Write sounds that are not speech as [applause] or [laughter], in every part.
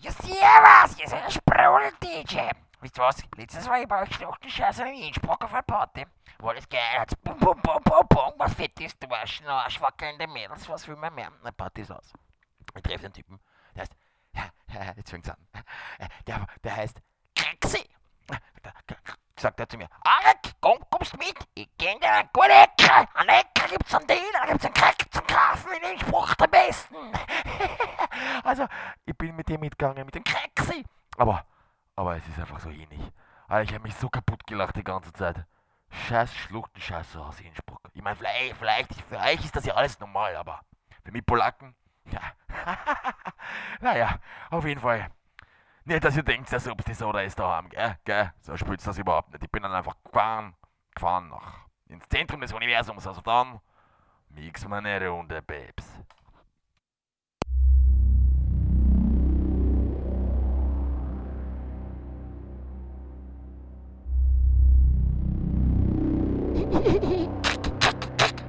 Ja, servus, hier ist ein Sprudel-DJ. Wisst ihr was? Letztes war ich bei euch Schluchtenscheiße in Innsbruck auf einer Party. War das geil, hat's bum bum bum bum bum, was fett ist, du Arsch, no, schwackelnde Mädels, was will man mehr? Na, Party ist aus. Ich treffe den Typen, der heißt, jetzt fängt's an. Der, der heißt Krexi. Sagt er zu mir, Alec, komm, kommst mit, ich kenn dir eine gute Ecke. An Ecke gibt's einen Deal, da gibt's einen Crack zum Kaufen in Innsbruck, der Besten. [laughs] also, ich bin mit dem mitgegangen, mit dem Krexi. Aber, aber es ist einfach so ähnlich. Also ich habe mich so kaputt gelacht die ganze Zeit. Scheiß Schluchtenscheiße aus Innsbruck. Ich meine, vielleicht, vielleicht, für euch ist das ja alles normal, aber für mich Polacken, ja. [laughs] naja, auf jeden Fall. Nicht, dass ihr denkt, der Subs ist oder ist daheim, gell? gell? So spürt's das überhaupt nicht. Ich bin dann einfach gefahren, gefahren nach, ins Zentrum des Universums. Also dann, mix mal eine Runde, Babes. [laughs]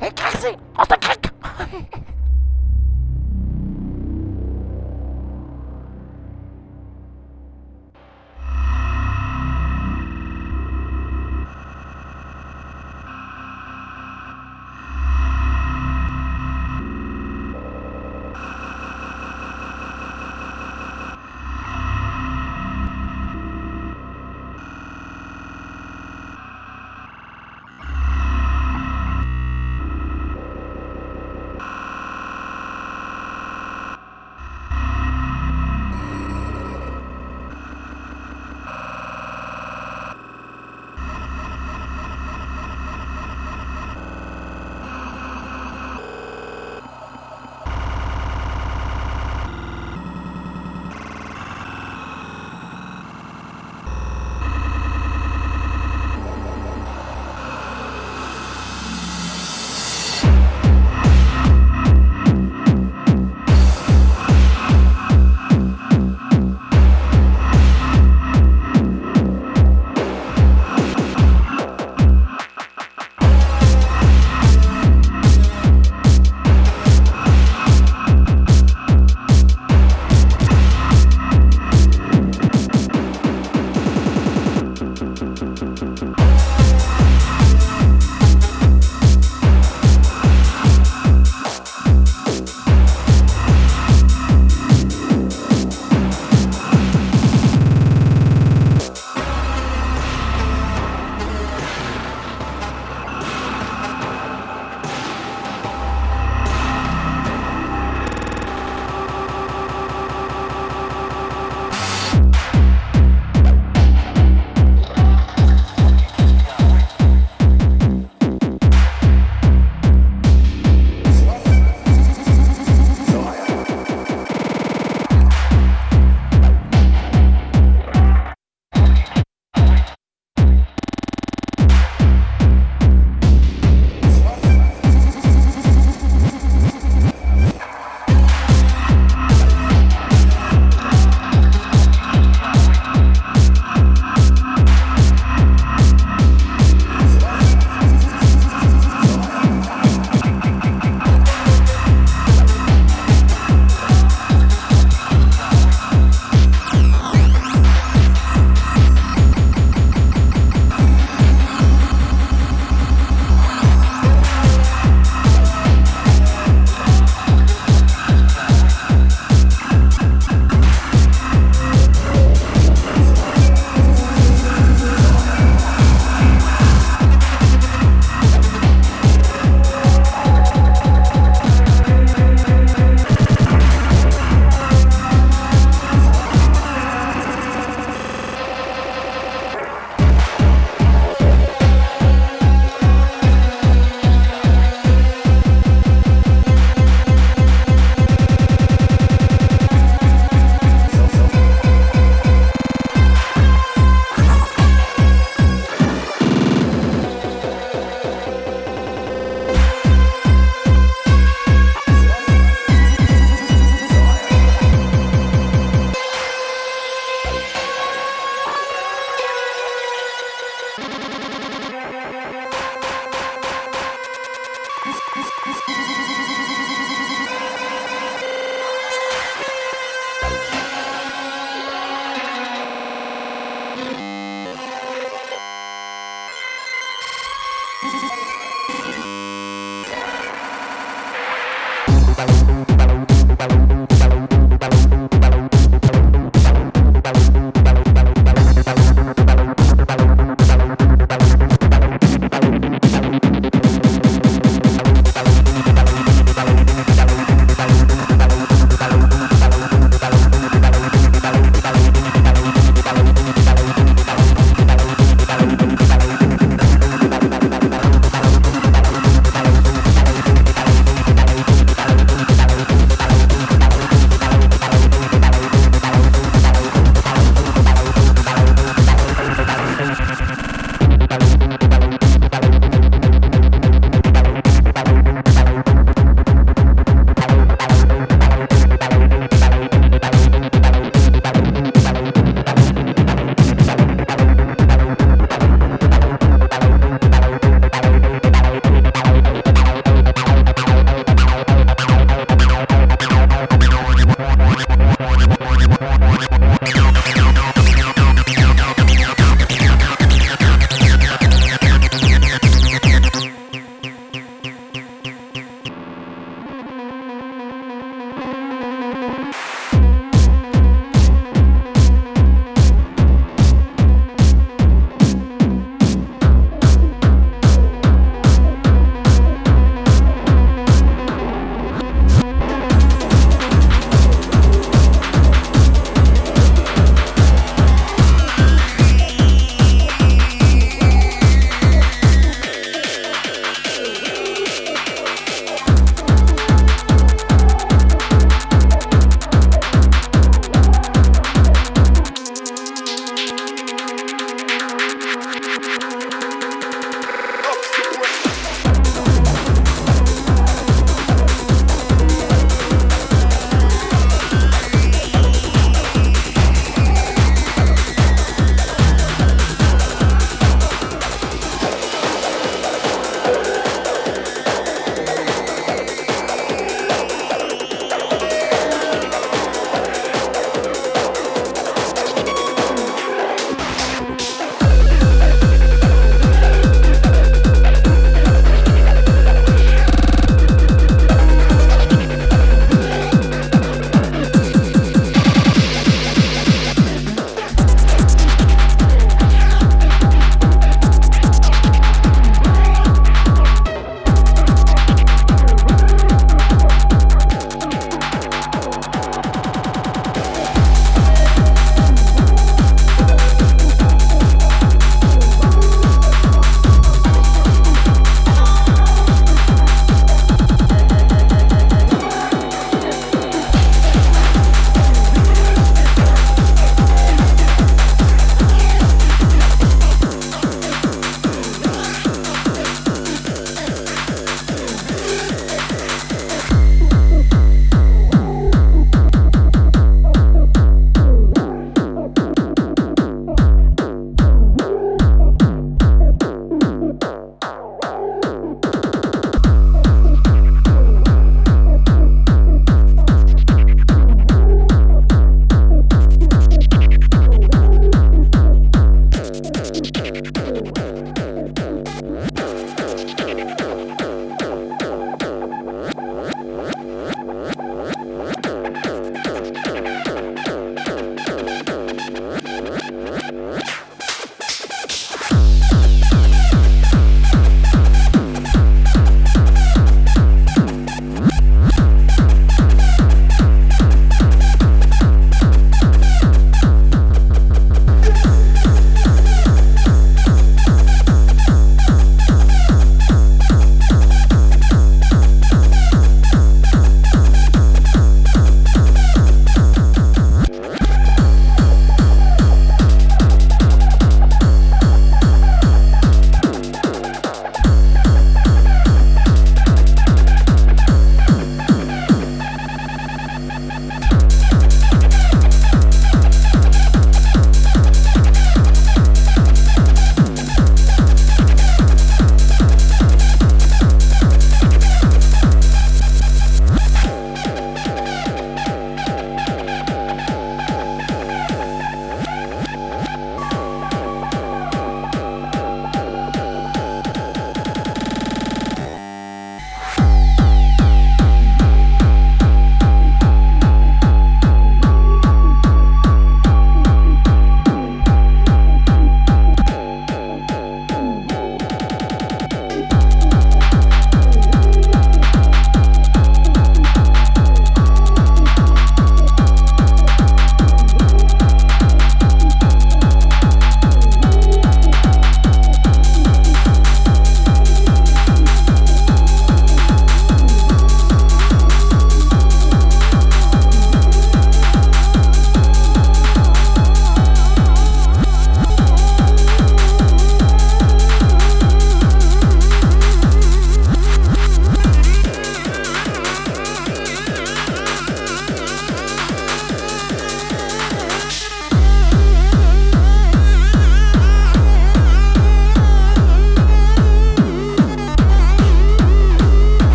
Hey, Krexi, aus der Krieg! [laughs]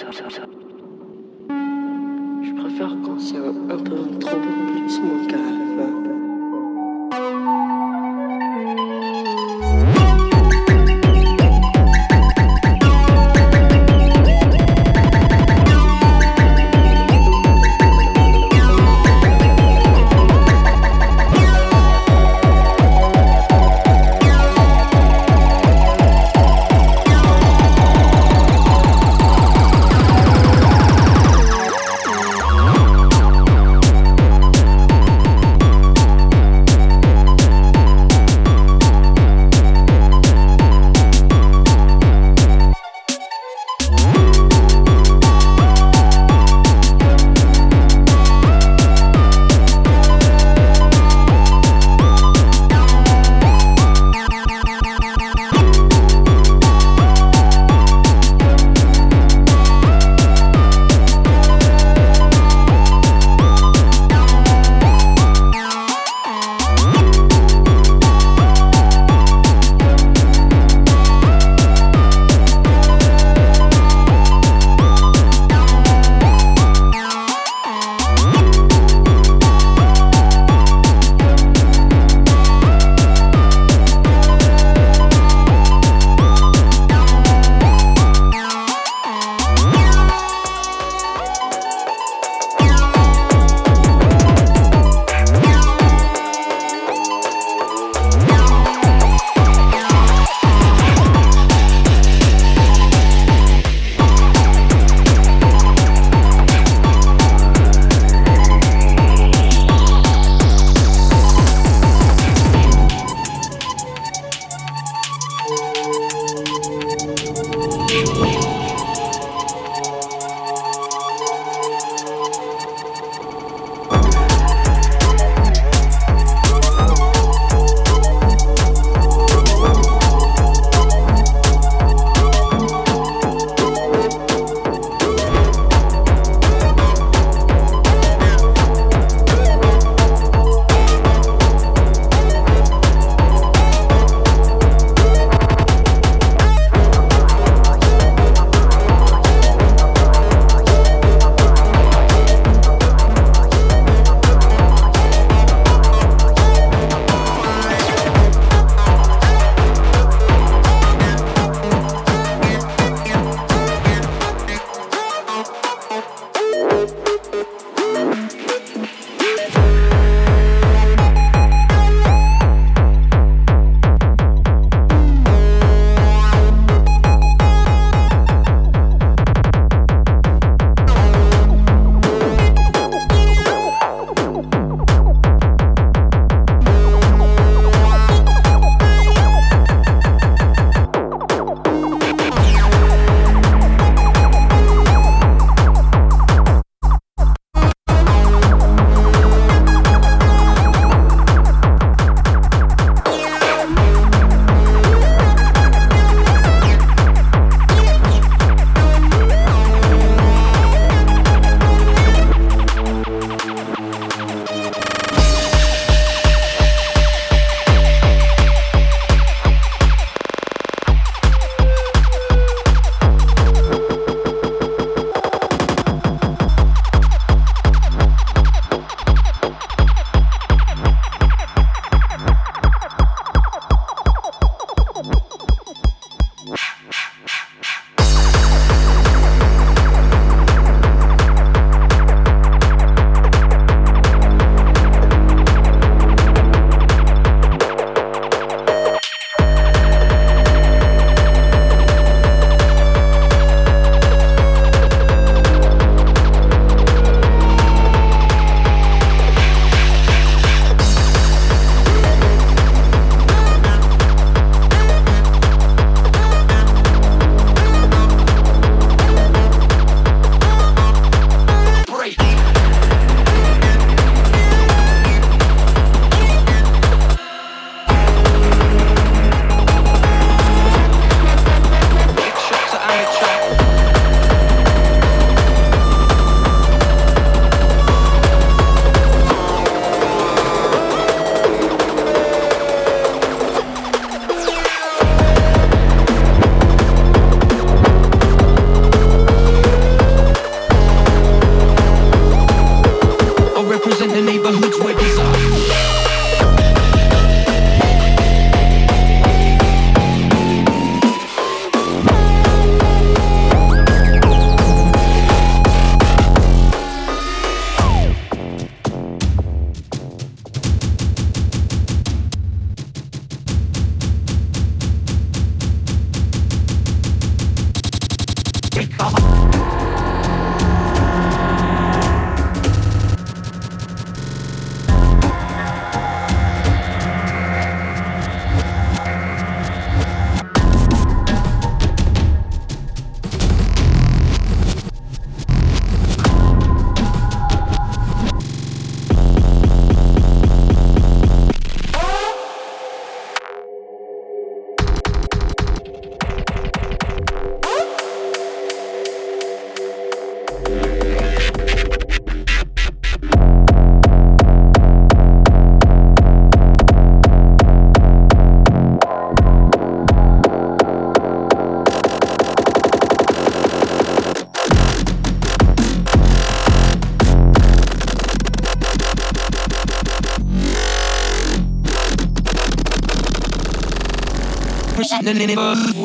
Je préfère quand c'est un, un peu trop plus mon calme. the neighborhood.